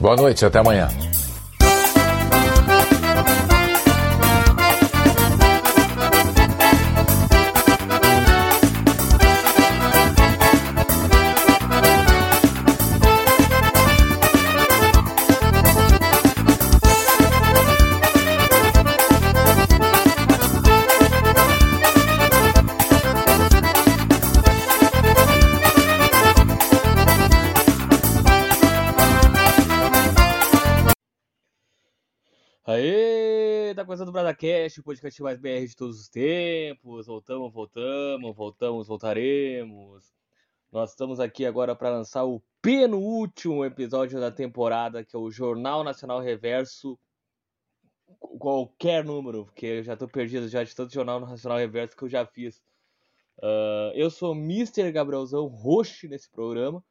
Boa noite, até amanhã. Começando o podcast mais BR de todos os tempos. Voltamos, voltamos, voltamos, voltaremos. Nós estamos aqui agora para lançar o penúltimo episódio da temporada, que é o Jornal Nacional Reverso. Qualquer número, porque eu já tô perdido já de tanto Jornal Nacional Reverso que eu já fiz. Uh, eu sou Mr. Gabrielzão, host nesse programa,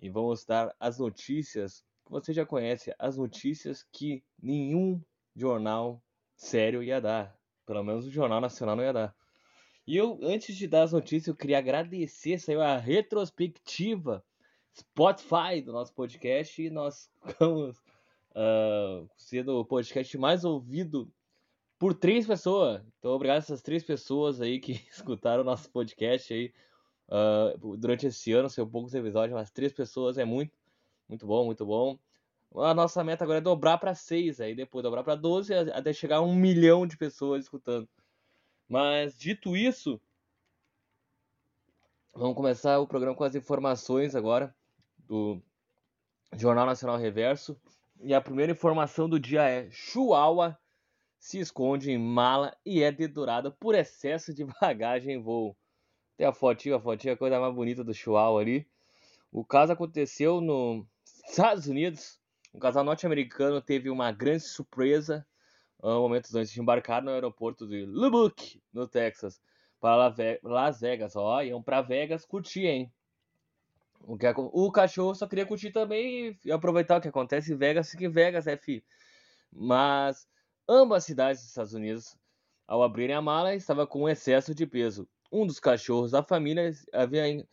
e vamos dar as notícias que você já conhece, as notícias que nenhum jornal sério ia dar. Pelo menos o Jornal Nacional não ia dar. E eu, antes de dar as notícias, eu queria agradecer, saiu a retrospectiva Spotify do nosso podcast e nós ficamos uh, sendo o podcast mais ouvido por três pessoas. Então, obrigado a essas três pessoas aí que escutaram o nosso podcast aí uh, durante esse ano. São poucos episódios, mas três pessoas é muito, muito bom, muito bom. A nossa meta agora é dobrar para 6, aí depois dobrar para 12, até chegar a um milhão de pessoas escutando. Mas dito isso, vamos começar o programa com as informações agora do Jornal Nacional Reverso. E a primeira informação do dia é: Chihuahua se esconde em mala e é dedurada por excesso de bagagem em voo. Tem a fotinha, a fotinha, a coisa mais bonita do Chihuahua ali. O caso aconteceu nos Estados Unidos um casal norte-americano teve uma grande surpresa uh, momentos antes de embarcar no aeroporto de Lubbock, no Texas, para Las Vegas. Ó, iam para Vegas curtir, hein? O, que, o cachorro só queria curtir também e aproveitar o que acontece em Vegas, fica em Vegas, é fi. Mas ambas cidades dos Estados Unidos, ao abrirem a mala, estava com excesso de peso. Um dos cachorros da família havia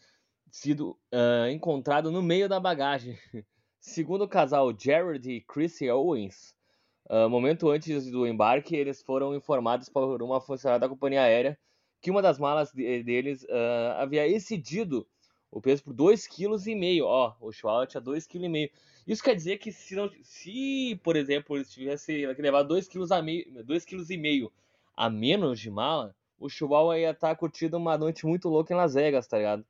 sido uh, encontrado no meio da bagagem. Segundo o casal Jared e Chrissy Owens, uh, momento antes do embarque, eles foram informados por uma funcionária da companhia aérea que uma das malas de, deles uh, havia excedido o peso por 2,5 kg. Ó, o Chihuahua tinha 2,5 kg. Isso quer dizer que se, não, se por exemplo, eles tivessem levado 2,5 kg a menos de mala, o Chihuahua ia estar tá curtindo uma noite muito louca em Las Vegas, tá ligado?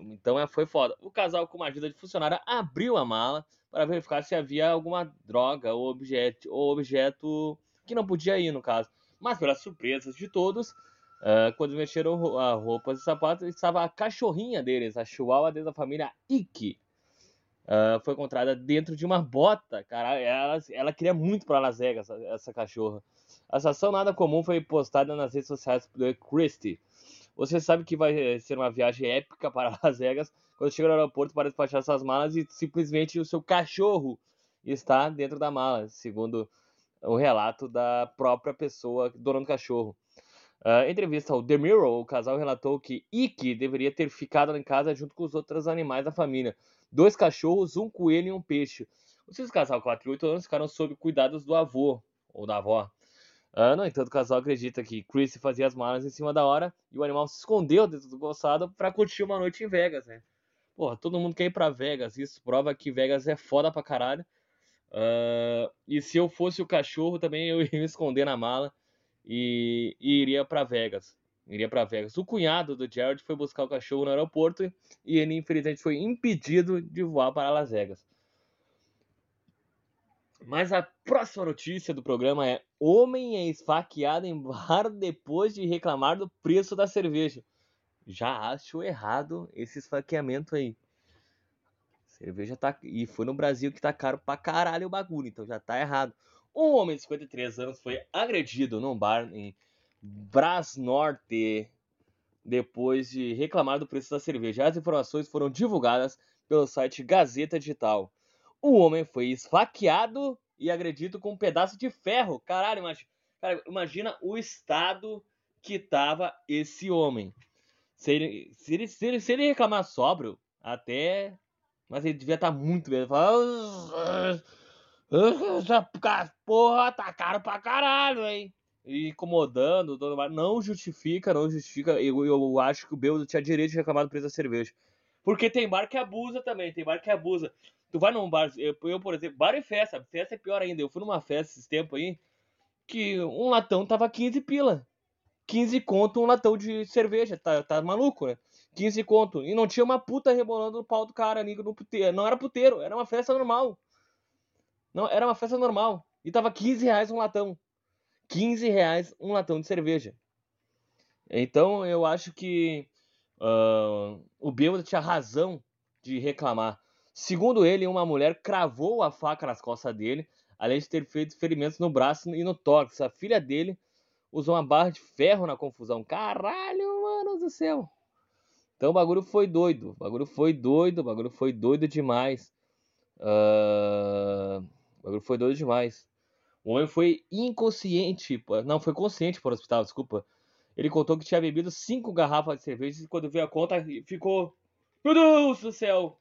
Então é, foi foda. O casal, com uma ajuda de funcionária, abriu a mala para verificar se havia alguma droga ou objeto, ou objeto que não podia ir, no caso. Mas, pelas surpresas de todos, uh, quando mexeram a roupas e sapatos, estava a cachorrinha deles, a chihuahua da família Iki. Uh, foi encontrada dentro de uma bota, cara. Ela, ela queria muito para Las Vegas, essa, essa cachorra. A ação nada comum foi postada nas redes sociais por Christie você sabe que vai ser uma viagem épica para Las Vegas quando chega no aeroporto para despachar suas malas e simplesmente o seu cachorro está dentro da mala, segundo o relato da própria pessoa, dona do cachorro. Uh, entrevista ao The Mirror, o casal relatou que Ike deveria ter ficado em casa junto com os outros animais da família. Dois cachorros, um coelho e um peixe. Os seus casal, 4 e 8 anos, ficaram sob cuidados do avô ou da avó. Uh, no entanto, o casal acredita que Chris fazia as malas em cima da hora e o animal se escondeu dentro do calçado para curtir uma noite em Vegas, né? Porra, todo mundo quer ir pra Vegas. Isso prova que Vegas é foda pra caralho. Uh, e se eu fosse o cachorro, também eu ia me esconder na mala e, e iria para Vegas. Iria para Vegas. O cunhado do Jared foi buscar o cachorro no aeroporto e ele, infelizmente, foi impedido de voar para Las Vegas. Mas a próxima notícia do programa é: Homem é esfaqueado em bar depois de reclamar do preço da cerveja. Já acho errado esse esfaqueamento aí. Cerveja tá. E foi no Brasil que tá caro pra caralho o bagulho, então já tá errado. Um homem de 53 anos foi agredido num bar em Brasnorte depois de reclamar do preço da cerveja. As informações foram divulgadas pelo site Gazeta Digital. O homem foi esfaqueado e agredido com um pedaço de ferro. Caralho, imagina, cara, imagina o estado que tava esse homem. Se ele, se ele, se ele, se ele reclamar sóbrio, até Mas ele devia estar tá muito bem. Ele fala, essa porra tá caro pra caralho, hein? E incomodando, não justifica, não justifica. Eu, eu acho que o Bêbado tinha direito de reclamar do preço da cerveja. Porque tem bar que abusa também, tem bar que abusa. Tu vai num bar, eu, eu, por exemplo, bar e festa, festa é pior ainda. Eu fui numa festa esses tempos aí, que um latão tava 15 pila. 15 conto um latão de cerveja, tá, tá maluco, né? 15 conto. E não tinha uma puta rebolando no pau do cara ali no puteiro. Não era puteiro, era uma festa normal. Não, era uma festa normal. E tava 15 reais um latão. 15 reais um latão de cerveja. Então eu acho que uh, o bêbado tinha razão de reclamar. Segundo ele, uma mulher cravou a faca nas costas dele, além de ter feito ferimentos no braço e no tórax. A filha dele usou uma barra de ferro na confusão. Caralho, mano do céu. Então o bagulho foi doido. O bagulho foi doido. O bagulho foi doido demais. Uh... O bagulho foi doido demais. O homem foi inconsciente. Não, foi consciente para o hospital, desculpa. Ele contou que tinha bebido cinco garrafas de cerveja e quando veio a conta ficou. Meu Deus do céu!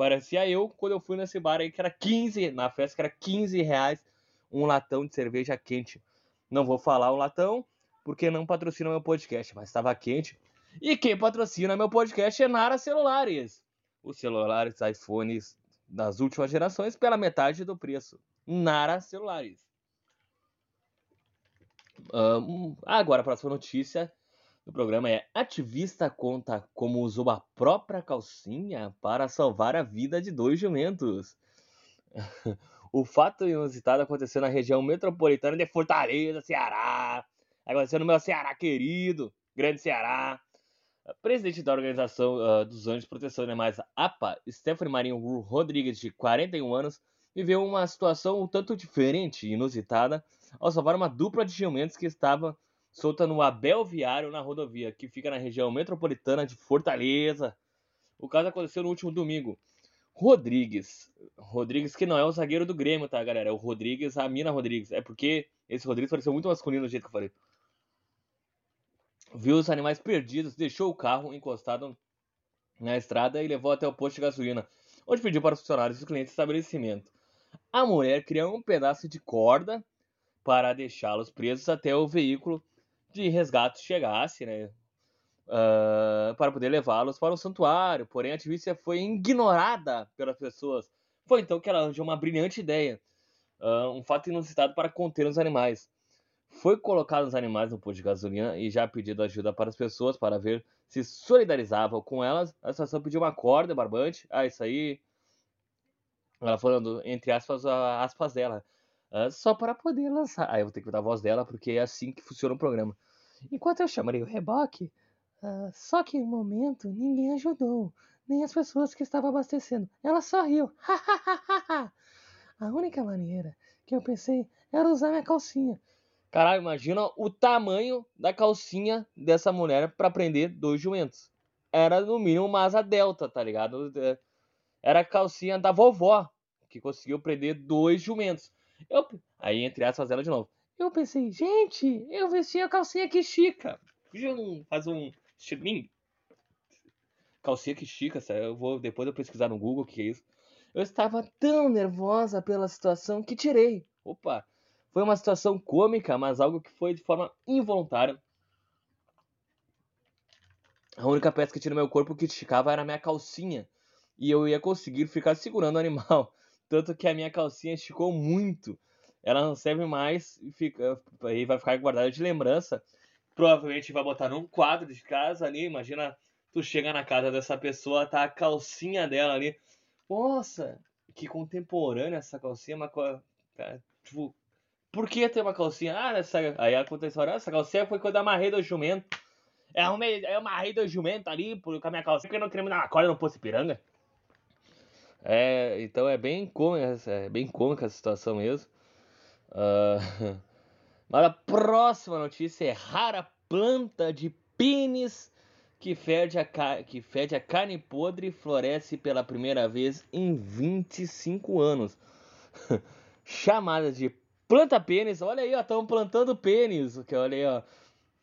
Parecia eu quando eu fui nesse bar aí que era 15, na festa que era 15 reais um latão de cerveja quente. Não vou falar o latão, porque não patrocina meu podcast, mas estava quente. E quem patrocina meu podcast é Nara Celulares. Os celulares iPhones das últimas gerações pela metade do preço. Nara Celulares. Um, agora, a próxima notícia do programa é: Ativista conta como usou a própria calcinha para salvar a vida de dois jumentos. O fato inusitado aconteceu na região metropolitana de Fortaleza, Ceará. Aconteceu no meu Ceará querido, grande Ceará. Presidente da Organização uh, dos Anjos de Proteção de Animais, APA, Stephanie Marinho Rodrigues, de 41 anos, viveu uma situação um tanto diferente e inusitada ao salvar uma dupla de jumentos que estava solta no Abel Viário na rodovia, que fica na região metropolitana de Fortaleza. O caso aconteceu no último domingo. Rodrigues. Rodrigues, que não é o zagueiro do Grêmio, tá, galera? É o Rodrigues, a mina Rodrigues. É porque esse Rodrigues pareceu muito masculino do jeito que eu falei. Viu os animais perdidos, deixou o carro encostado na estrada e levou até o posto de gasolina, onde pediu para os funcionários e clientes do estabelecimento. A mulher criou um pedaço de corda para deixá-los presos até o veículo de resgate chegasse, né? uh, para poder levá-los para o santuário. Porém, a ativista foi ignorada pelas pessoas. Foi então que ela arranjou uma brilhante ideia, uh, um fato inusitado para conter os animais. Foi colocado os animais no posto de gasolina e já pedido ajuda para as pessoas para ver se solidarizavam com elas. A situação pediu uma corda barbante. Ah, isso aí. Ela falando, entre aspas, aspas dela. Uh, só para poder lançar. Aí ah, eu vou ter que dar a voz dela, porque é assim que funciona o programa. Enquanto eu chamarei o reboque, Uh, só que no momento ninguém ajudou, nem as pessoas que estavam abastecendo. Ela só riu. a única maneira que eu pensei era usar minha calcinha. Caralho, imagina o tamanho da calcinha dessa mulher para prender dois jumentos. Era no mínimo uma asa delta, tá ligado? Era a calcinha da vovó que conseguiu prender dois jumentos. Eu, aí, entre aspas, ela de novo. Eu pensei, gente, eu vesti a calcinha que chica. Podia fazer um Estilo mim. Calcinha que estica, eu vou depois eu pesquisar no Google o que é isso. Eu estava tão nervosa pela situação que tirei. Opa, foi uma situação cômica, mas algo que foi de forma involuntária. A única peça que tinha no meu corpo que esticava era a minha calcinha. E eu ia conseguir ficar segurando o animal. Tanto que a minha calcinha esticou muito. Ela não serve mais e, fica, e vai ficar guardada de lembrança provavelmente vai botar num quadro de casa ali. Imagina tu chega na casa dessa pessoa, tá a calcinha dela ali. Nossa, que contemporânea essa calcinha, mas tipo, por que ter uma calcinha? Ah, essa, aí acontece a essa calcinha foi quando eu amarrei do jumento. Eu, arrumei, eu amarrei do jumento ali com a minha calcinha, porque eu não queria me dar uma corda no Poço Piranga. É, então é bem cômica, é bem cômica a situação mesmo. Uh, Mas a próxima notícia é rara planta de pênis que fede, a que fede a carne podre e floresce pela primeira vez em 25 anos. Chamada de planta pênis. Olha aí, estão plantando pênis. Que olha aí, ó.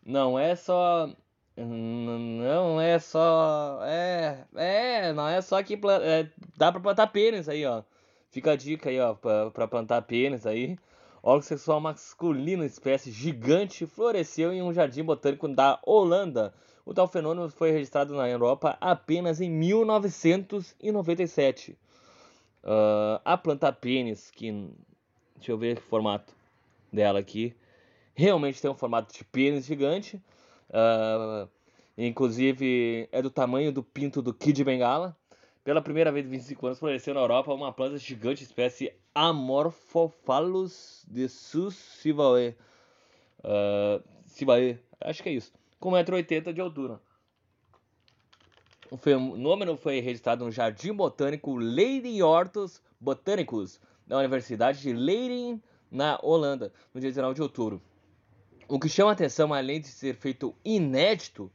Não é só Não é só. É. É, não é só que. É, dá pra plantar pênis aí, ó. Fica a dica aí, ó, pra, pra plantar pênis aí. Órgão sexual masculino, espécie gigante, floresceu em um jardim botânico da Holanda. O tal fenômeno foi registrado na Europa apenas em 1997. Uh, a planta pênis, que. Deixa eu ver o formato dela aqui. Realmente tem um formato de pênis gigante. Uh, inclusive é do tamanho do pinto do Kid Bengala. Pela primeira vez em 25 anos floresceu na Europa uma planta gigante espécie Amorphophallus de Sus Sivae. Uh, acho que é isso. Com 1,80m de altura. O fenômeno foi registrado no Jardim Botânico Leiden Hortus Botanicus da Universidade de Leiden, na Holanda, no dia 19 de outubro. O que chama atenção, além de ser feito inédito,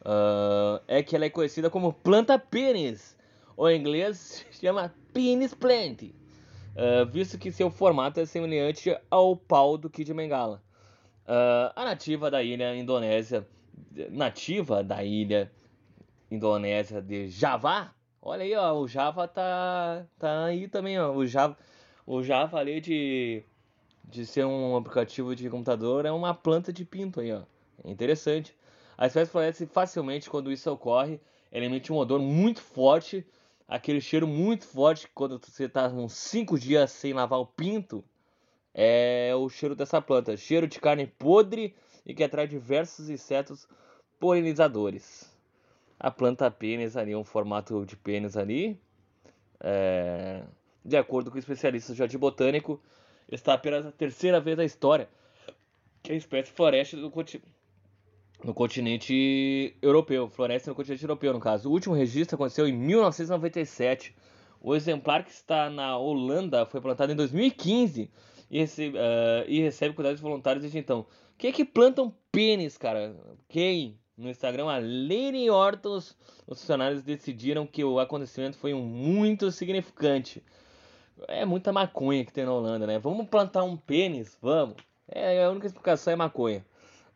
uh, é que ela é conhecida como planta pênis, ou em inglês chama penis plant, uh, visto que seu formato é semelhante ao pau do Kid Bengala. Uh, a nativa da ilha Indonésia, nativa da ilha Indonésia de Java, olha aí, ó, o Java tá, tá aí também, ó, o Java, o Java ali de de ser um aplicativo de computador é uma planta de pinto aí, ó. É interessante. A espécie floresce facilmente quando isso ocorre. Ela emite um odor muito forte, aquele cheiro muito forte quando você está uns 5 dias sem lavar o pinto. É o cheiro dessa planta. Cheiro de carne podre e que atrai diversos insetos polinizadores. A planta pênis ali, um formato de pênis ali. É... De acordo com especialistas de jardim botânico, está apenas a terceira vez na história que a espécie floresce no, continente, no continente europeu. Floresce no continente europeu, no caso. O último registro aconteceu em 1997. O exemplar que está na Holanda foi plantado em 2015 e recebe, uh, e recebe cuidados voluntários desde então. Quem é que plantam pênis, cara? Quem? No Instagram, a Lady Hortons, os funcionários decidiram que o acontecimento foi um muito significante. É muita maconha que tem na Holanda, né? Vamos plantar um pênis? Vamos. É, a única explicação é maconha.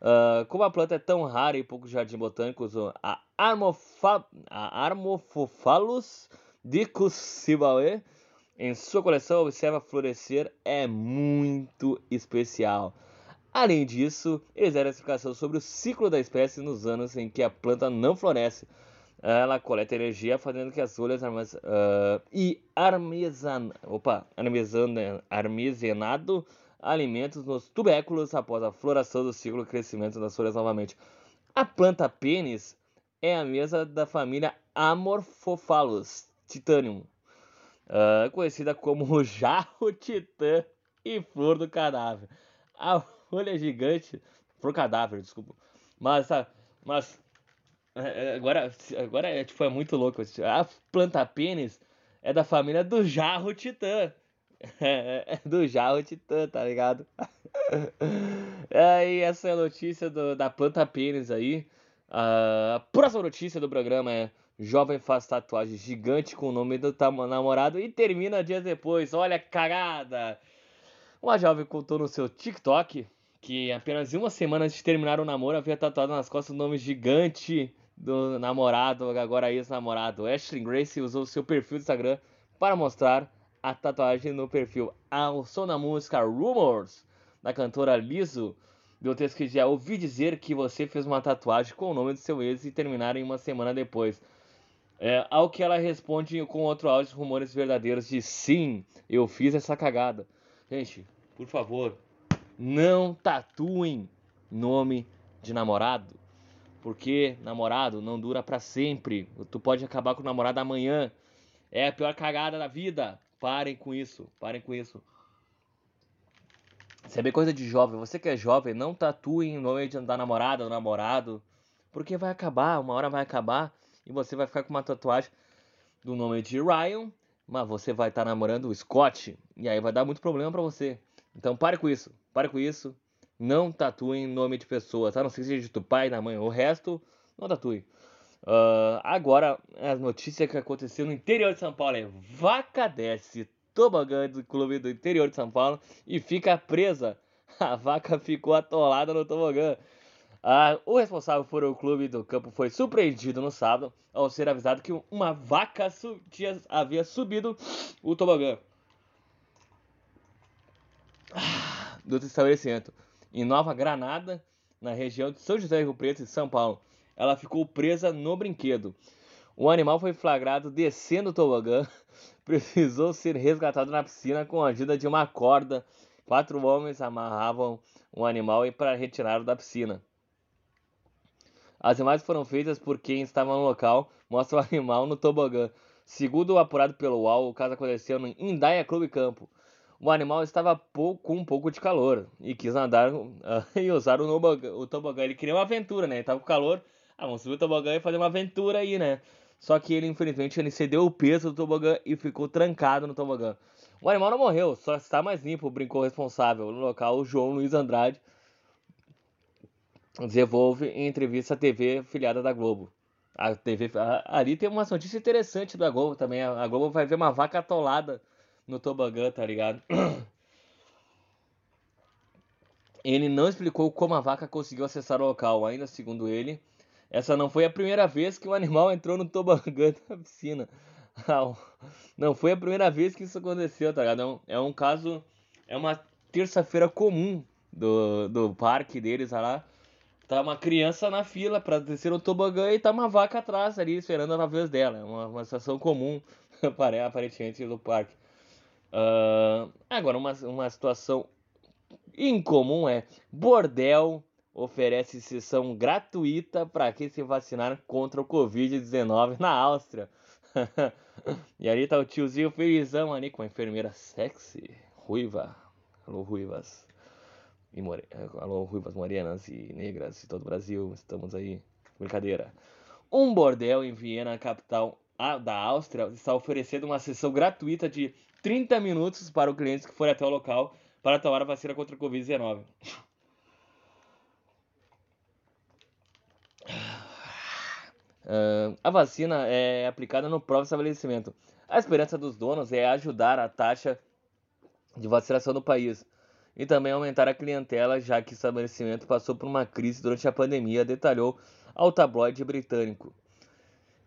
Uh, como a planta é tão rara e poucos jardins botânicos, a, Armofa, a Armophophallus em sua coleção observa florescer é muito especial. Além disso, eles deram explicação sobre o ciclo da espécie nos anos em que a planta não floresce, ela coleta energia fazendo que as folhas armaz... uh, e armezan... Opa, armazenado alimentos nos tubérculos após a floração do ciclo de crescimento das folhas novamente. A planta pênis é a mesa da família Amorphophallus titanium, uh, conhecida como jarro titã e flor do cadáver. A folha gigante, flor cadáver, desculpa. Mas, mas é, é, agora, agora é, tipo, é muito louco. A planta pênis é da família do jarro titã. É, do jarro titã, tá ligado? Aí essa é a notícia do, da planta pênis aí. A próxima notícia do programa é Jovem faz tatuagem gigante com o nome do namorado e termina dias depois. Olha cagada! Uma jovem contou no seu TikTok que apenas uma semana antes de terminar o namoro havia tatuado nas costas o um nome gigante do namorado, agora ex-namorado. Ashley Grace usou seu perfil do Instagram para mostrar a tatuagem no perfil. Ao som da música Rumors, da cantora Lizzo, do texto que já ouvi dizer que você fez uma tatuagem com o nome do seu ex e terminaram uma semana depois. É, ao que ela responde com outro áudio, rumores verdadeiros de sim, eu fiz essa cagada. Gente, por favor, não tatuem nome de namorado. Porque namorado não dura para sempre. Tu pode acabar com o namorado amanhã. É a pior cagada da vida. Parem com isso. Parem com isso. Isso é bem coisa de jovem. Você que é jovem, não tatue em nome de da namorada ou namorado. Porque vai acabar, uma hora vai acabar. E você vai ficar com uma tatuagem do nome de Ryan. Mas você vai estar tá namorando o Scott. E aí vai dar muito problema para você. Então pare com isso. Pare com isso. Não tatuem nome de pessoas, a não ser que seja do pai, da mãe. O resto, não tatue. Uh, agora, as notícias que aconteceu no interior de São Paulo é vaca desce tobogã do clube do interior de São Paulo e fica presa. A vaca ficou atolada no tobogã. Ah, o responsável por o clube do campo foi surpreendido no sábado ao ser avisado que uma vaca su tinha, havia subido o tobogã do estabelecimento em Nova Granada, na região de São José Rio Preto, em São Paulo. Ela ficou presa no brinquedo. O animal foi flagrado descendo o tobogã, precisou ser resgatado na piscina com a ajuda de uma corda. Quatro homens amarravam o animal para retirá-lo da piscina. As imagens foram feitas por quem estava no local, mostra o animal no tobogã. Segundo o apurado pelo UOL, o caso aconteceu no Indaia Clube Campo. O animal estava com um pouco de calor e quis nadar uh, e usar o, tobogã, o tobogã. Ele queria uma aventura, né? Ele estava com calor. Ah, vamos subir o tobogã e fazer uma aventura aí, né? Só que ele, infelizmente, ele cedeu o peso do tobogã e ficou trancado no tobogã. O animal não morreu, só está mais limpo, brincou o responsável no local, o João Luiz Andrade, desenvolve em entrevista à TV filiada da Globo. A TV, a, ali tem uma notícia interessante da Globo também. A, a Globo vai ver uma vaca atolada no tobogã, tá ligado? Ele não explicou como a vaca conseguiu acessar o local, ainda segundo ele. Essa não foi a primeira vez que o animal entrou no tobogã da piscina. Não foi a primeira vez que isso aconteceu, tá ligado? É um, é um caso. É uma terça-feira comum do, do parque deles lá. Tá uma criança na fila para descer no tobogã e tá uma vaca atrás ali esperando a vez dela. É uma, uma situação comum, aparentemente, do parque. Uh, agora, uma, uma situação incomum é bordel oferece sessão gratuita para quem se vacinar contra o Covid-19 na Áustria. e ali tá o tiozinho felizão ali com a enfermeira sexy, ruiva. Alô, ruivas. E more... Alô, ruivas morenas e negras de todo o Brasil. Estamos aí. Brincadeira. Um bordel em Viena, capital da Áustria, está oferecendo uma sessão gratuita de 30 minutos para o cliente que for até o local para tomar a vacina contra o Covid-19. Uh, a vacina é aplicada no próprio estabelecimento. A esperança dos donos é ajudar a taxa de vacinação no país e também aumentar a clientela, já que o estabelecimento passou por uma crise durante a pandemia, detalhou ao tabloide britânico.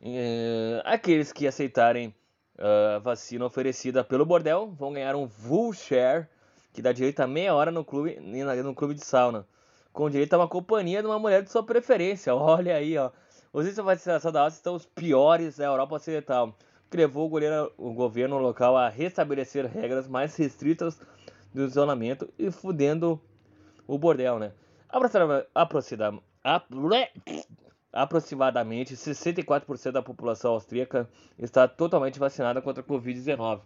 Uh, aqueles que aceitarem uh, a vacina oferecida pelo bordel vão ganhar um share, que dá direito a meia hora no clube, no clube de sauna, com direito a uma companhia de uma mulher de sua preferência. Olha aí, ó. Os índices de vacinação da Áustria estão os piores da Europa Ocidental, que levou o governo, o governo local a restabelecer regras mais restritas do isolamento e fudendo o bordel, né? Aproximadamente 64% da população austríaca está totalmente vacinada contra a Covid-19.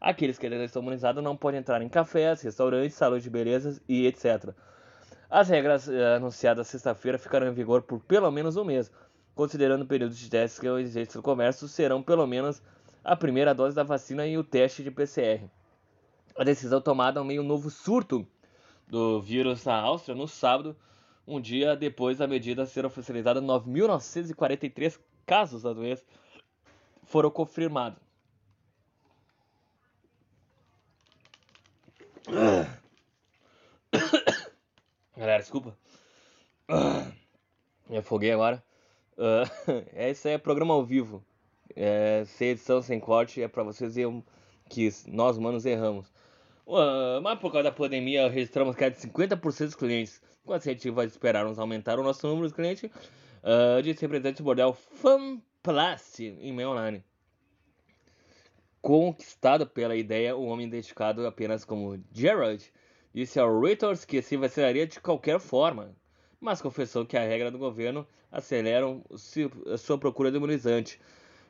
Aqueles que ainda estão imunizados não podem entrar em cafés, restaurantes, salões de belezas e etc. As regras eh, anunciadas sexta-feira ficarão em vigor por pelo menos um mês, considerando o período de testes que existem no comércio, serão pelo menos a primeira dose da vacina e o teste de PCR. A decisão tomada um meio novo surto do vírus na Áustria no sábado, um dia depois da medida ser oficializada, 9.943 casos da doença foram confirmados. Galera, desculpa. Me afoguei agora. Uh, esse é programa ao vivo. É, sem edição, sem corte, é para vocês que nós humanos erramos. Mas por causa da pandemia, registramos queda de 50% dos clientes. Com a vai esperarmos aumentar o nosso número de clientes, uh, disse representante do bordel Fanplast em meio online. Conquistado pela ideia, o homem identificado apenas como Gerald disse ao Reuters que se vacinaria de qualquer forma, mas confessou que a regra do governo aceleram a sua procura de imunizante.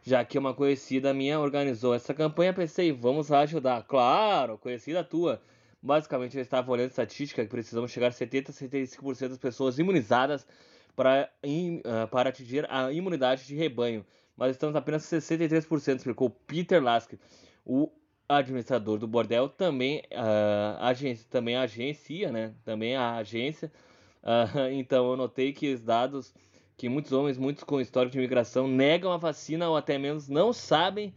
Já que uma conhecida minha organizou essa campanha, pensei, vamos lá ajudar. Claro, conhecida tua. Basicamente, eu estava olhando estatística que precisamos chegar a 70 a 75% das pessoas imunizadas para, uh, para atingir a imunidade de rebanho. Mas estamos apenas 63%, explicou Peter Lask, o administrador do bordel, também, uh, agência, também agencia, né? Também a agência. Uh, então eu notei que os dados que muitos homens, muitos com histórico de imigração, negam a vacina ou até menos não sabem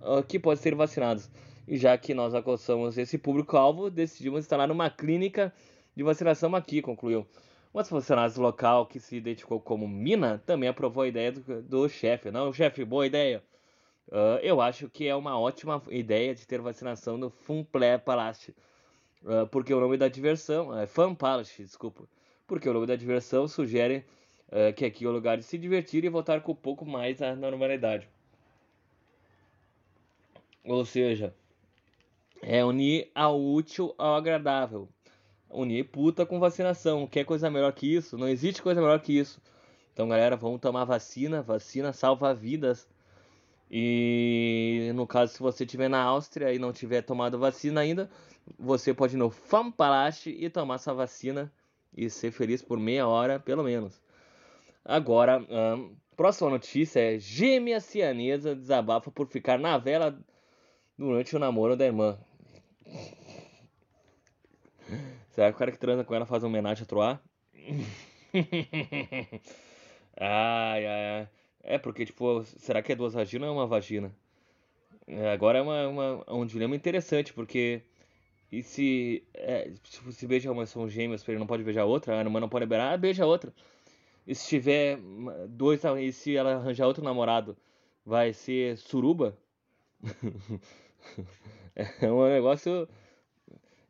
uh, que podem ser vacinados. E já que nós alcançamos esse público-alvo, decidimos instalar uma clínica de vacinação aqui, concluiu. Um dos funcionários local que se identificou como Mina também aprovou a ideia do, do chefe. Não, chefe, boa ideia. Uh, eu acho que é uma ótima ideia de ter vacinação no Funplé Palace. Uh, porque o nome da diversão é Palace, desculpa. Porque o nome da diversão sugere uh, que aqui é o lugar de se divertir e voltar com um pouco mais à normalidade. Ou seja, é unir ao útil ao agradável. Unir puta com vacinação. Quer coisa melhor que isso? Não existe coisa melhor que isso. Então, galera, vamos tomar vacina. Vacina salva vidas. E no caso, se você estiver na Áustria e não tiver tomado vacina ainda, você pode ir no Fampalache e tomar essa vacina e ser feliz por meia hora, pelo menos. Agora, hum, próxima notícia é gêmea cianesa desabafa por ficar na vela durante o namoro da irmã. Será que o cara que transa com ela faz homenagem a Troar? ai, ai, ai. É, porque, tipo, será que é duas vaginas ou é uma vagina? É, agora é uma, uma, um dilema interessante, porque. E se. É, tipo, se beija uma são gêmeas, ele não pode beijar outra, a irmã não pode beijar, ah, beija outra. E se tiver dois. E se ela arranjar outro namorado, vai ser suruba? é um negócio.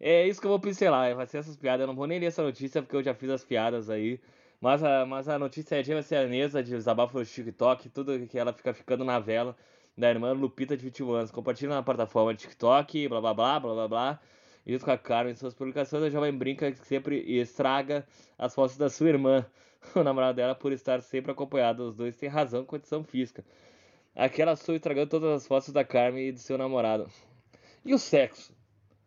É isso que eu vou pincelar, vai ser essas piadas. Eu não vou nem ler essa notícia porque eu já fiz as piadas aí. Mas a, mas a notícia é de Cianesa, de desabafo no TikTok, tudo que ela fica ficando na vela da irmã Lupita de 21 anos. Compartilha na plataforma TikTok, blá blá blá, blá blá blá. Junto com a Carmen em suas publicações, a jovem brinca que sempre estraga as fotos da sua irmã, o namorado dela, por estar sempre acompanhado. Os dois têm razão com condição física. Aquela sua estragando todas as fotos da Carmen e do seu namorado. E o sexo?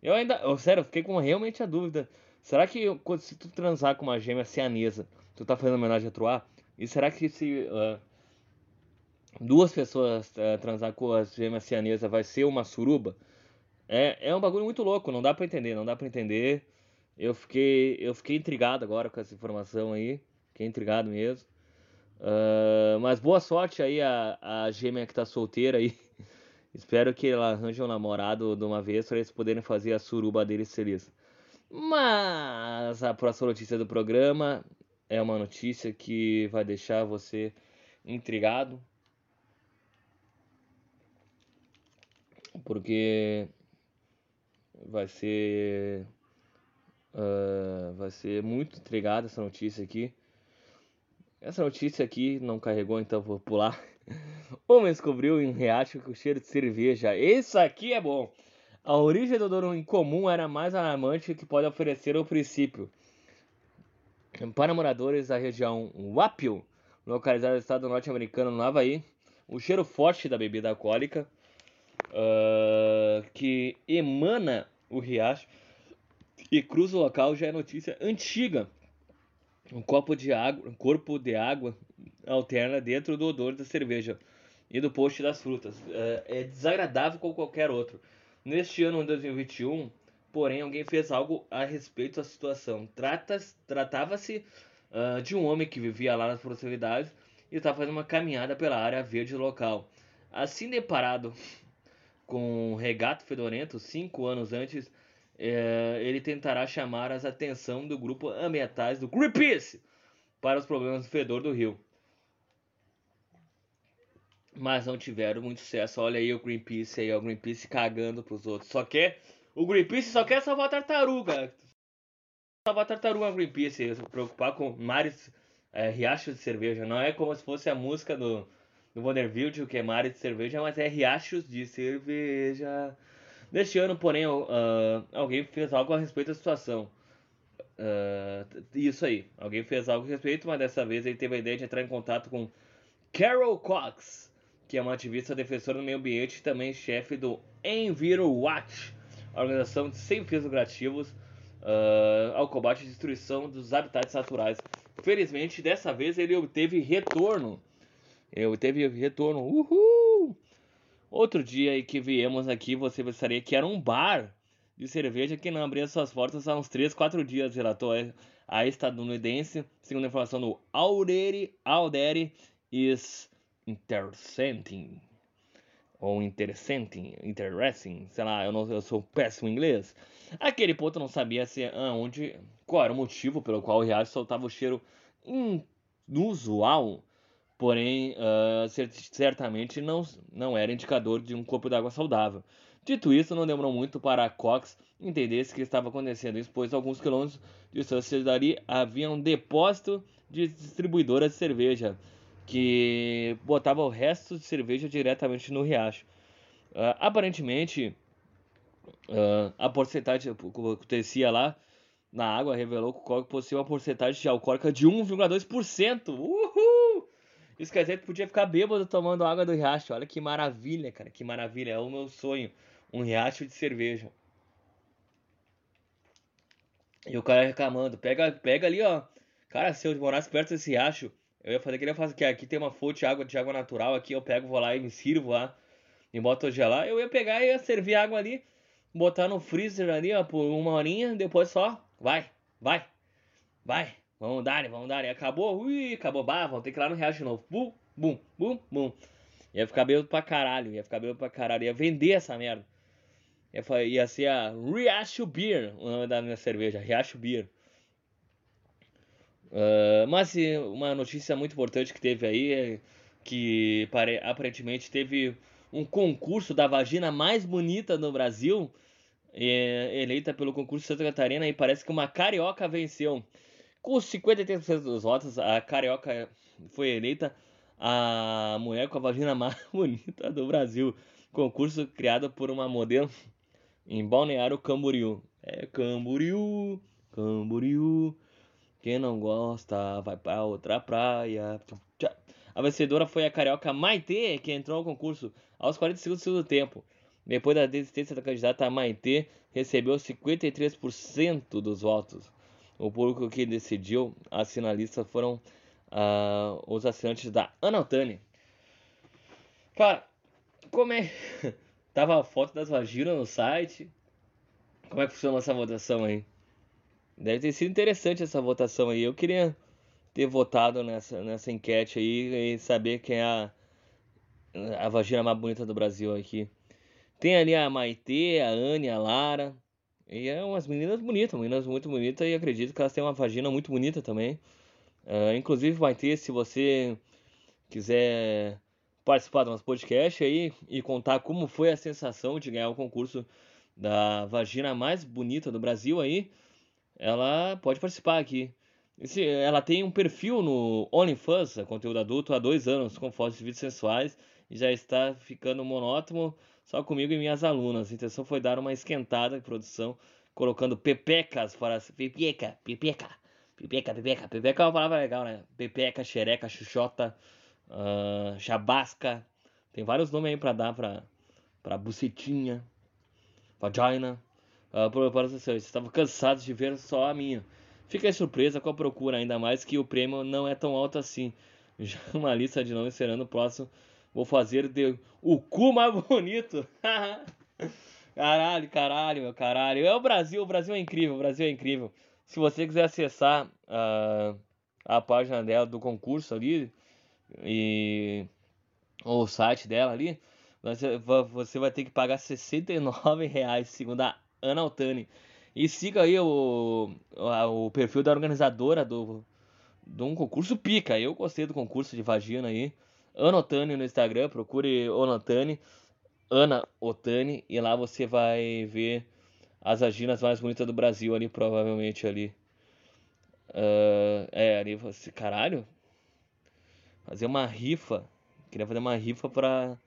Eu ainda. Eu, sério, eu fiquei com realmente a dúvida. Será que eu, se tu transar com uma gêmea cianesa, tu tá fazendo homenagem a Troá? E será que se uh, duas pessoas uh, transar com a gêmea cianesa vai ser uma suruba? É, é um bagulho muito louco, não dá para entender, não dá para entender. Eu fiquei, eu fiquei intrigado agora com essa informação aí, fiquei intrigado mesmo. Uh, mas boa sorte aí a, a gêmea que tá solteira aí. Espero que ela arranje um namorado de uma vez para eles poderem fazer a suruba deles feliz. Mas a próxima notícia do programa é uma notícia que vai deixar você intrigado. Porque vai ser. Uh, vai ser muito intrigado essa notícia aqui. Essa notícia aqui não carregou, então vou pular. Homem descobriu em riacho com cheiro de cerveja. Isso aqui é bom. A origem do dono incomum era mais alarmante que pode oferecer o princípio. Para moradores da região Wapio, localizada no estado norte-americano no Havaí, o cheiro forte da bebida alcoólica uh, que emana o riacho e cruza o local já é notícia antiga. Um copo de água, um corpo de água alterna dentro do odor da cerveja e do post das frutas. Uh, é desagradável como qualquer outro. Neste ano, de 2021, porém, alguém fez algo a respeito da situação. Tratava-se uh, de um homem que vivia lá nas proximidades e estava fazendo uma caminhada pela área verde local. Assim deparado com um regato fedorento, cinco anos antes, é, ele tentará chamar a atenção do grupo ambientais do Greenpeace para os problemas do fedor do rio. Mas não tiveram muito sucesso. Olha aí o Greenpeace aí, o Greenpeace cagando pros outros. Só quer. O Greenpeace só quer salvar a tartaruga. Salvar a tartaruga o Greenpeace. Se preocupar com mares, é, riachos de cerveja. Não é como se fosse a música do, do Wonderfield, que é mares de cerveja, mas é riachos de cerveja. Neste ano, porém, uh, alguém fez algo a respeito da situação. Uh, isso aí, alguém fez algo a respeito, mas dessa vez ele teve a ideia de entrar em contato com Carol Cox, que é uma ativista defensora do meio ambiente e também chefe do EnviroWatch, a organização sem fins lucrativos uh, ao combate à destruição dos habitats naturais. Felizmente, dessa vez ele obteve retorno. Ele obteve retorno. Uhul! Outro dia que viemos aqui, você pensaria que era um bar de cerveja que não abria suas portas há uns 3, 4 dias, relatou a estadunidense, segundo a informação do Audere, Audere is Interesting. ou interessante, interesting, sei lá, eu, não, eu sou péssimo em inglês. Aquele ponto não sabia se aonde, qual era o motivo pelo qual o riacho soltava o cheiro inusual, porém uh, certamente não, não era indicador de um corpo d'água saudável. Dito isso, não demorou muito para Cox entender o que estava acontecendo, pois alguns quilômetros de distância dali havia um depósito de distribuidora de cerveja que botava o resto de cerveja diretamente no riacho. Uh, aparentemente, uh, a porcentagem que acontecia lá na água revelou que o coque possuía uma porcentagem de alcoólica de 1,2%. Uhul! Isso quer dizer que podia ficar bêbado tomando água do riacho. Olha que maravilha, cara, que maravilha. É o meu sonho. Um riacho de cerveja. E o cara reclamando. Pega, pega ali, ó. Cara, se eu morasse perto desse riacho, eu ia fazer que ele fazer que aqui tem uma fonte de água de água natural, aqui eu pego, vou lá e me sirvo lá e boto gelar. Eu ia pegar e ia servir água ali, botar no freezer ali, ó, por uma horinha, depois só vai, vai, vai, vamos dar, vamos dar. E acabou, ui, acabou, bah, vamos ter que ir lá no riacho de novo. Bum, bum, bum, bum. Ia ficar bêbado pra caralho, ia ficar bêbado pra caralho, ia vender essa merda. Ia, ia ser a Riacho Beer, o nome da minha cerveja, Riacho Beer. Uh, mas uma notícia muito importante que teve aí é que pare, aparentemente teve um concurso da vagina mais bonita no Brasil, é, eleita pelo concurso Santa Catarina, e parece que uma carioca venceu. Com 53% dos votos, a carioca foi eleita a mulher com a vagina mais bonita do Brasil. Concurso criado por uma modelo em Balneário Camboriú. É Camboriú, Camboriú. Quem não gosta, vai para outra praia. A vencedora foi a carioca Maitê, que entrou ao concurso aos 40 segundos do segundo tempo. Depois da desistência da candidata Maitê, recebeu 53% dos votos. O público que decidiu as finalistas foram uh, os assinantes da Analtani. Cara, como é. Tava a foto das vaginas no site. Como é que funciona essa votação aí? Deve ter sido interessante essa votação aí. Eu queria ter votado nessa, nessa enquete aí e saber quem é a, a vagina mais bonita do Brasil aqui. Tem ali a Maitê, a Anne, a Lara. E é umas meninas bonitas, meninas muito bonitas. E acredito que elas têm uma vagina muito bonita também. Uh, inclusive, Maitê, se você quiser participar do nosso podcast aí e contar como foi a sensação de ganhar o concurso da vagina mais bonita do Brasil aí, ela pode participar aqui. Esse, ela tem um perfil no OnlyFans, conteúdo adulto, há dois anos, com fotos de vídeos sensuais, e já está ficando monótono só comigo e minhas alunas. A intenção foi dar uma esquentada de produção, colocando pepecas para. Pepeca, pepeca, pepeca, pepeca. Pepeca é uma palavra legal, né? Pepeca, xereca, xuxota, uh, chabasca. Tem vários nomes aí para dar para pra bucetinha, vagina uh, para senhores. Estavam cansados de ver só a minha. Fiquei surpresa com a procura, ainda mais que o prêmio não é tão alto assim. Já uma lista de nomes esperando o próximo. Vou fazer de o cu mais bonito. caralho, caralho, meu caralho. É o Brasil, o Brasil é incrível, o Brasil é incrível. Se você quiser acessar uh, a página dela do concurso ali e ou o site dela ali, você vai ter que pagar 69 reais segundo a Ana Altani. E siga aí o, o, perfil da organizadora do, de um concurso pica. Eu gostei do concurso de vagina aí. Ana Otani no Instagram, procure Ana Otani, Ana Otani, e lá você vai ver as vaginas mais bonitas do Brasil ali, provavelmente ali. Uh, é, ali você. Caralho! Fazer uma rifa. Queria fazer uma rifa pra.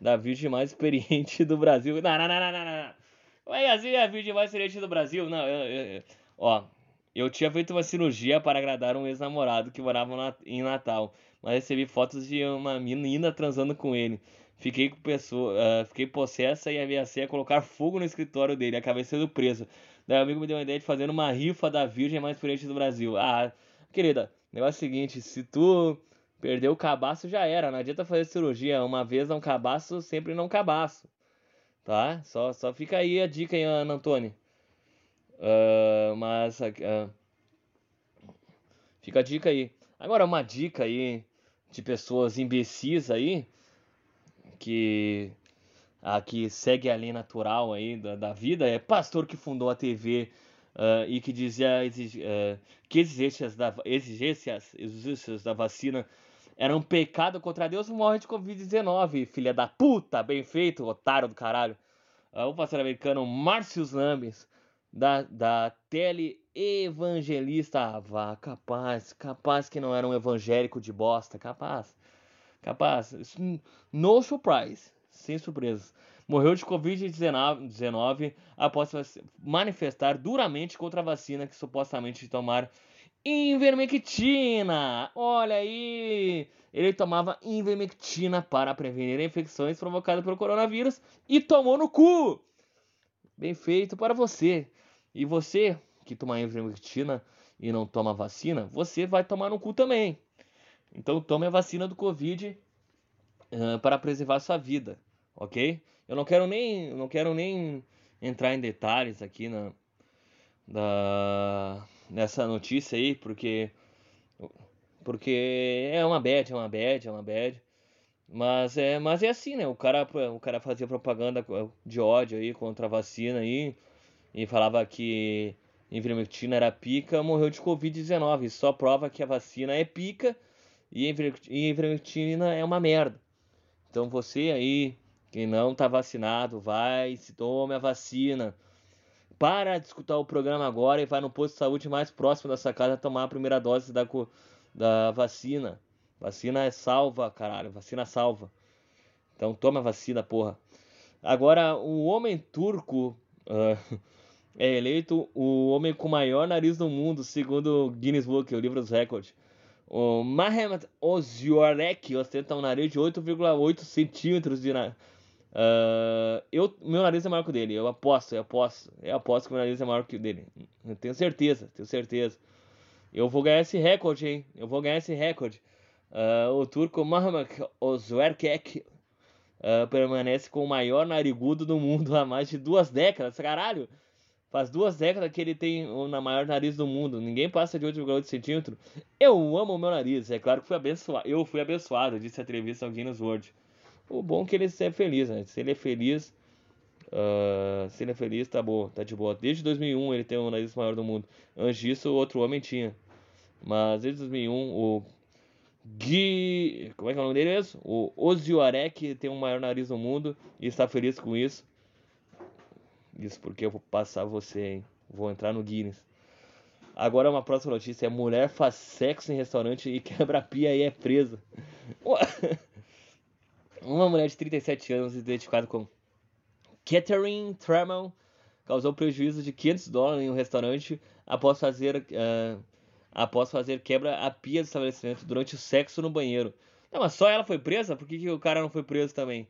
Da virgem mais experiente do Brasil. Não, não, não, não, não, não. Ué, assim é a vídeo mais excelente do Brasil? Não, eu, eu, ó, eu tinha feito uma cirurgia para agradar um ex-namorado que morava em Natal, mas recebi fotos de uma menina transando com ele. Fiquei com pessoa, uh, fiquei possessa e ameacei a colocar fogo no escritório dele, acabei sendo preso. Daí o amigo me deu uma ideia de fazer uma rifa da virgem mais experiente do Brasil. Ah, querida, negócio é o seguinte, se tu perder o cabaço já era, não adianta fazer cirurgia, uma vez não cabaço, sempre não cabaço. Tá? Só, só fica aí a dica aí, Ana Antônia. Uh, mas uh, fica a dica aí. Agora uma dica aí de pessoas imbecis aí que que segue a lei natural aí da, da vida, é pastor que fundou a TV uh, e que dizia exig, uh, que exigências da, exigências, exigências da vacina eram um pecado contra Deus, morre de Covid-19, filha da puta, bem feito, otário do caralho. Uh, o pastor americano Márcio Lambes, da, da tele evangelista, vá, capaz, capaz que não era um evangélico de bosta, capaz, capaz, no surprise, sem surpresas morreu de Covid-19 após manifestar duramente contra a vacina que supostamente tomar ivermectina. Olha aí! Ele tomava ivermectina para prevenir infecções provocadas pelo coronavírus e tomou no cu! Bem feito para você. E você que toma ivermectina e não toma vacina, você vai tomar no cu também. Então tome a vacina do Covid uh, para preservar sua vida, ok? Eu não quero nem, não quero nem entrar em detalhes aqui na, nessa notícia aí, porque porque é uma bad, é uma bad, é uma bad. Mas é, mas é assim, né? O cara, o cara fazia propaganda de ódio aí contra a vacina aí e falava que ivermectina era pica, morreu de covid-19. Só prova que a vacina é pica e ivermectina é uma merda. Então você aí quem não está vacinado, vai, se tome a vacina. Para de escutar o programa agora e vai no posto de saúde mais próximo da sua casa tomar a primeira dose da, da vacina. Vacina é salva, caralho. Vacina salva. Então toma a vacina, porra. Agora, o homem turco uh, é eleito o homem com maior nariz do mundo, segundo o Guinness Book, o livro dos recordes. O Mehmet Oziorek ostenta um nariz de 8,8 centímetros de nariz Uh, eu, meu nariz é maior que o dele, eu aposto, eu aposto, eu aposto que meu nariz é maior que o dele. Eu tenho certeza, tenho certeza. Eu vou ganhar esse recorde, hein? Eu vou ganhar esse recorde. Uh, o turco Mahmoud Ozwerkek uh, permanece com o maior narigudo do mundo há mais de duas décadas. Caralho! Faz duas décadas que ele tem o maior nariz do mundo. Ninguém passa de 8,8 centímetros. Eu amo o meu nariz. É claro que fui abençoado. Eu fui abençoado, disse a entrevista ao Guinness World. O bom é que ele é feliz, né? Se ele é feliz, uh, se ele é feliz, tá bom, tá de boa. Desde 2001 ele tem o nariz maior do mundo. Antes disso, outro homem tinha. Mas desde 2001, o Gui... Como é que é o nome dele mesmo? O Ozioarek tem o maior nariz do mundo e está feliz com isso. Isso porque eu vou passar você, hein? Vou entrar no Guinness. Agora uma próxima notícia. Mulher faz sexo em restaurante e quebra a pia e é presa. Uma mulher de 37 anos, identificada como Catherine Trammell, causou prejuízo de 500 dólares em um restaurante após fazer, uh, após fazer quebra a pia do estabelecimento durante o sexo no banheiro. Não, mas só ela foi presa? Por que, que o cara não foi preso também?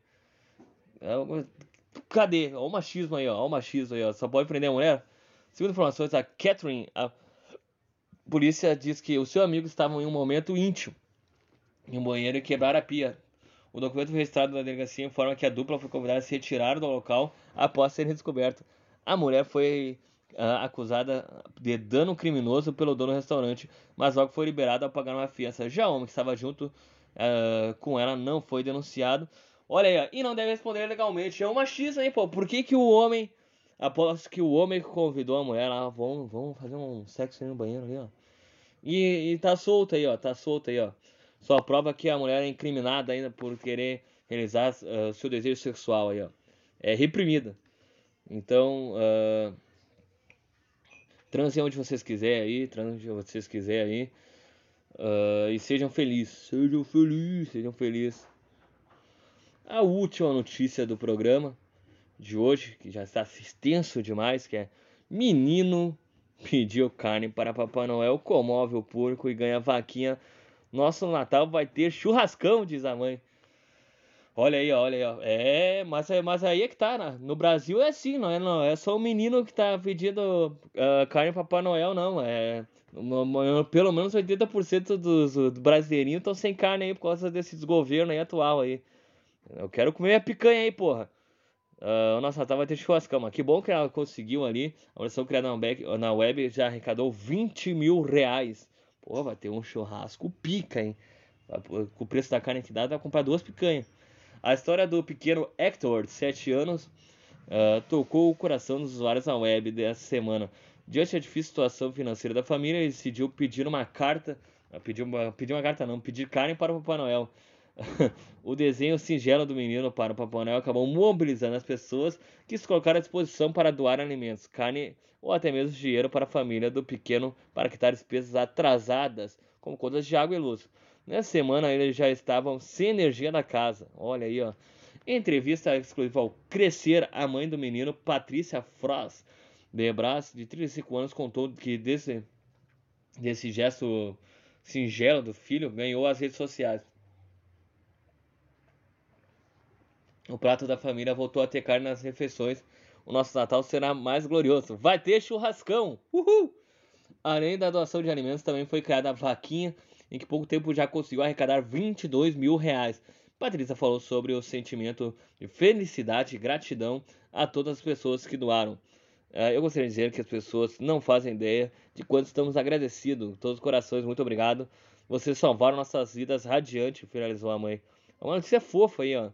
Cadê? Olha o machismo aí, ó. Olha o machismo aí, ó. Só pode prender a mulher? Segundo informações, a Catherine, a polícia diz que o seu amigo estava em um momento íntimo em um banheiro e quebraram a pia. O documento registrado na delegacia informa que a dupla foi convidada a se retirar do local após serem descoberto. A mulher foi uh, acusada de dano criminoso pelo dono do restaurante, mas logo foi liberada ao pagar uma fiança. Já o homem que estava junto uh, com ela não foi denunciado. Olha aí, ó, e não deve responder legalmente. É um machismo, hein, pô? Por que, que o homem, após que o homem convidou a mulher lá, vamos, vamos fazer um sexo no banheiro ali, ó. E, e tá solto aí, ó, tá solto aí, ó. Só prova que a mulher é incriminada ainda por querer realizar uh, seu desejo sexual aí, ó. É reprimida. Então, uh, transem onde vocês quiserem aí, transem onde vocês quiserem aí. Uh, e sejam felizes, sejam felizes, sejam felizes. A última notícia do programa de hoje, que já está extenso demais, que é menino pediu carne para Papai Noel, comove o porco e ganha vaquinha nosso Natal vai ter churrascão, diz a mãe. Olha aí, olha aí. É, mas, mas aí é que tá, né? No Brasil é assim, não é, não é só o menino que tá pedindo uh, carne para Papai Noel, não. É, pelo menos 80% dos, dos brasileirinhos estão sem carne aí por causa desse desgoverno aí atual aí. Eu quero comer a picanha aí, porra. Uh, o nosso Natal vai ter churrascão, mas que bom que ela conseguiu ali. A versão criada na web já arrecadou 20 mil reais Pô, vai ter um churrasco pica, hein? Com o preço da carne que dá, pra comprar duas picanhas. A história do pequeno Hector, de 7 anos, uh, tocou o coração dos usuários na web dessa semana. Diante da difícil situação financeira da família, ele decidiu pedir uma carta. Ah, pedir uma, pedir uma carta não, pedir carne para o Papai Noel. o desenho singelo do menino para o Papai Noel acabou mobilizando as pessoas que se colocaram à disposição para doar alimentos, carne ou até mesmo dinheiro para a família do pequeno para quitar despesas atrasadas, como contas de água e luz. Nessa semana eles já estavam sem energia na casa. Olha aí, ó. Em entrevista exclusiva ao Crescer, a mãe do menino, Patrícia Frost, de Brás, de 35 anos, contou que desse, desse gesto singelo do filho ganhou as redes sociais. O prato da família voltou a ter carne nas refeições. O nosso Natal será mais glorioso. Vai ter churrascão! Uhul! Além da doação de alimentos, também foi criada a vaquinha em que pouco tempo já conseguiu arrecadar 22 mil reais. Patrícia falou sobre o sentimento de felicidade e gratidão a todas as pessoas que doaram. Eh, eu gostaria de dizer que as pessoas não fazem ideia de quanto estamos agradecidos. Todos os corações, muito obrigado. Vocês salvaram nossas vidas radiante, finalizou a mãe. É uma notícia fofa aí, ó.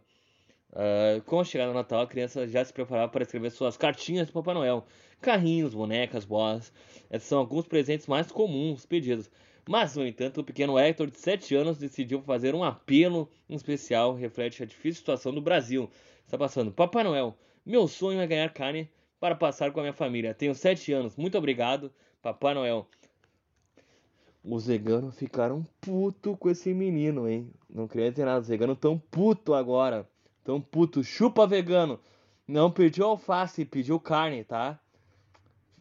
Uh, com a chegada do Natal, a criança já se preparava para escrever suas cartinhas de Papai Noel. Carrinhos, bonecas, bolas. Esses são alguns presentes mais comuns pedidos. Mas, no entanto, o pequeno Hector, de 7 anos, decidiu fazer um apelo especial, reflete a difícil situação do Brasil. Está passando. Papai Noel, meu sonho é ganhar carne para passar com a minha família. Tenho 7 anos. Muito obrigado, Papai Noel. Os veganos ficaram puto com esse menino, hein? Não queria ter nada. Os veganos tão puto agora. Tão puto. Chupa vegano. Não pediu alface, pediu carne, tá?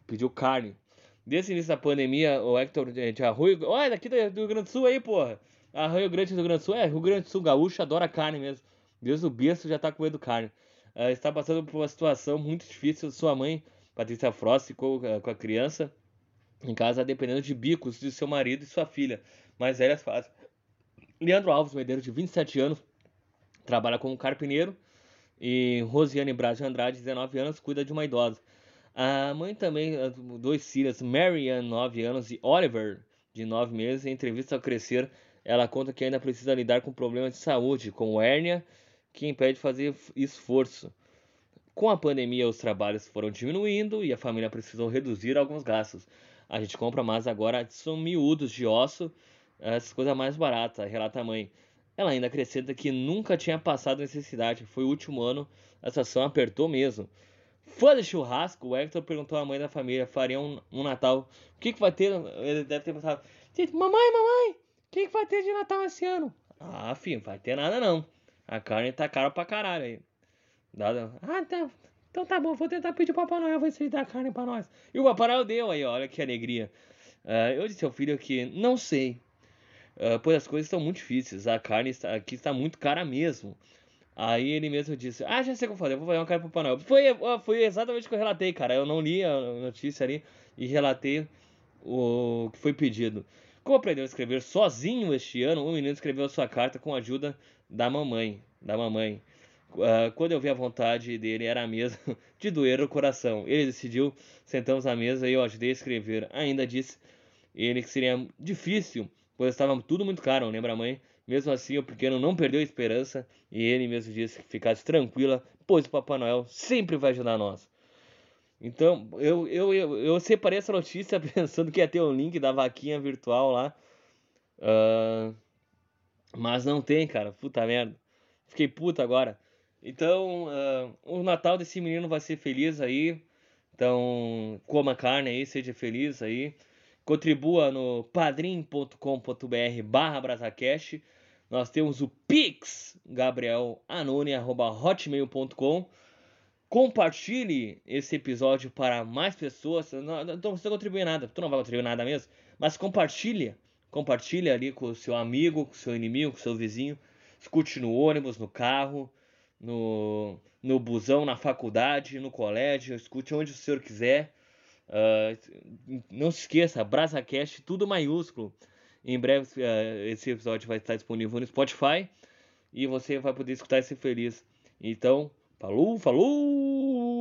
Pediu carne. Desde o início da pandemia, o Hector de Arroio. Olha, daqui do Rio Grande do Sul aí, porra. Arroio Grande do Rio Grande do Sul. É, Rio Grande do Sul gaúcho adora carne mesmo. Deus o berço já tá comendo carne. Uh, está passando por uma situação muito difícil. Sua mãe, Patrícia Frost, ficou uh, com a criança em casa dependendo de bicos de seu marido e sua filha. Mas elas fazem. Leandro Alves Medeiros, de 27 anos, trabalha como carpineiro. E Rosiane Braz de Andrade, 19 anos, cuida de uma idosa. A mãe também, dois filhos, Marianne, 9 anos, e Oliver, de 9 meses, em entrevista ao Crescer, ela conta que ainda precisa lidar com problemas de saúde, como hérnia, que impede de fazer esforço. Com a pandemia, os trabalhos foram diminuindo e a família precisou reduzir alguns gastos. A gente compra mais agora, são miúdos de osso, essas coisas mais baratas, relata a mãe. Ela ainda acrescenta que nunca tinha passado necessidade, foi o último ano, a situação apertou mesmo. Fã de churrasco, o Hector perguntou à mãe da família: faria um, um Natal? O que, que vai ter? Ele deve ter pensado: Mamãe, mamãe, o que, que vai ter de Natal esse ano? Ah, filho, vai ter nada não. A carne tá cara pra caralho aí. Ah, tá. Então tá bom, vou tentar pedir pro Papai Noel ver se dá carne pra nós. E o Papai Noel deu aí, olha que alegria. Uh, eu disse ao filho que não sei. Uh, pois as coisas estão muito difíceis. A carne está, aqui está muito cara mesmo. Aí ele mesmo disse: Ah, já sei o que eu vou fazer uma cara pro Papai Noel. Foi, foi exatamente o que eu relatei, cara. Eu não li a notícia ali e relatei o que foi pedido. Como aprendeu a escrever sozinho este ano, o menino escreveu sua carta com a ajuda da mamãe. Da mamãe. Uh, quando eu vi a vontade dele, era mesmo de doer o coração. Ele decidiu, sentamos à mesa e eu ajudei a escrever. Ainda disse ele que seria difícil, pois estava tudo muito caro, lembra a mãe? Mesmo assim, o pequeno não perdeu a esperança e ele mesmo disse que ficasse tranquila, pois o Papai Noel sempre vai ajudar nós. Então, eu, eu, eu, eu separei essa notícia pensando que ia ter um link da vaquinha virtual lá. Uh, mas não tem, cara. Puta merda. Fiquei puta agora. Então, uh, o Natal desse menino vai ser feliz aí. Então, coma carne aí, seja feliz aí. Contribua no padrim.com.br barra nós temos o Pix, gabrielanone.hotmail.com. Compartilhe esse episódio para mais pessoas. Não, não precisa contribuir nada, tu não vai contribuir nada mesmo. Mas compartilha. Compartilha ali com o seu amigo, com o seu inimigo, com o seu vizinho. Escute no ônibus, no carro, no, no busão, na faculdade, no colégio. Escute onde o senhor quiser. Uh, não se esqueça, BrasaCast, tudo maiúsculo. Em breve uh, esse episódio vai estar disponível no Spotify e você vai poder escutar esse feliz. Então, falou, falou!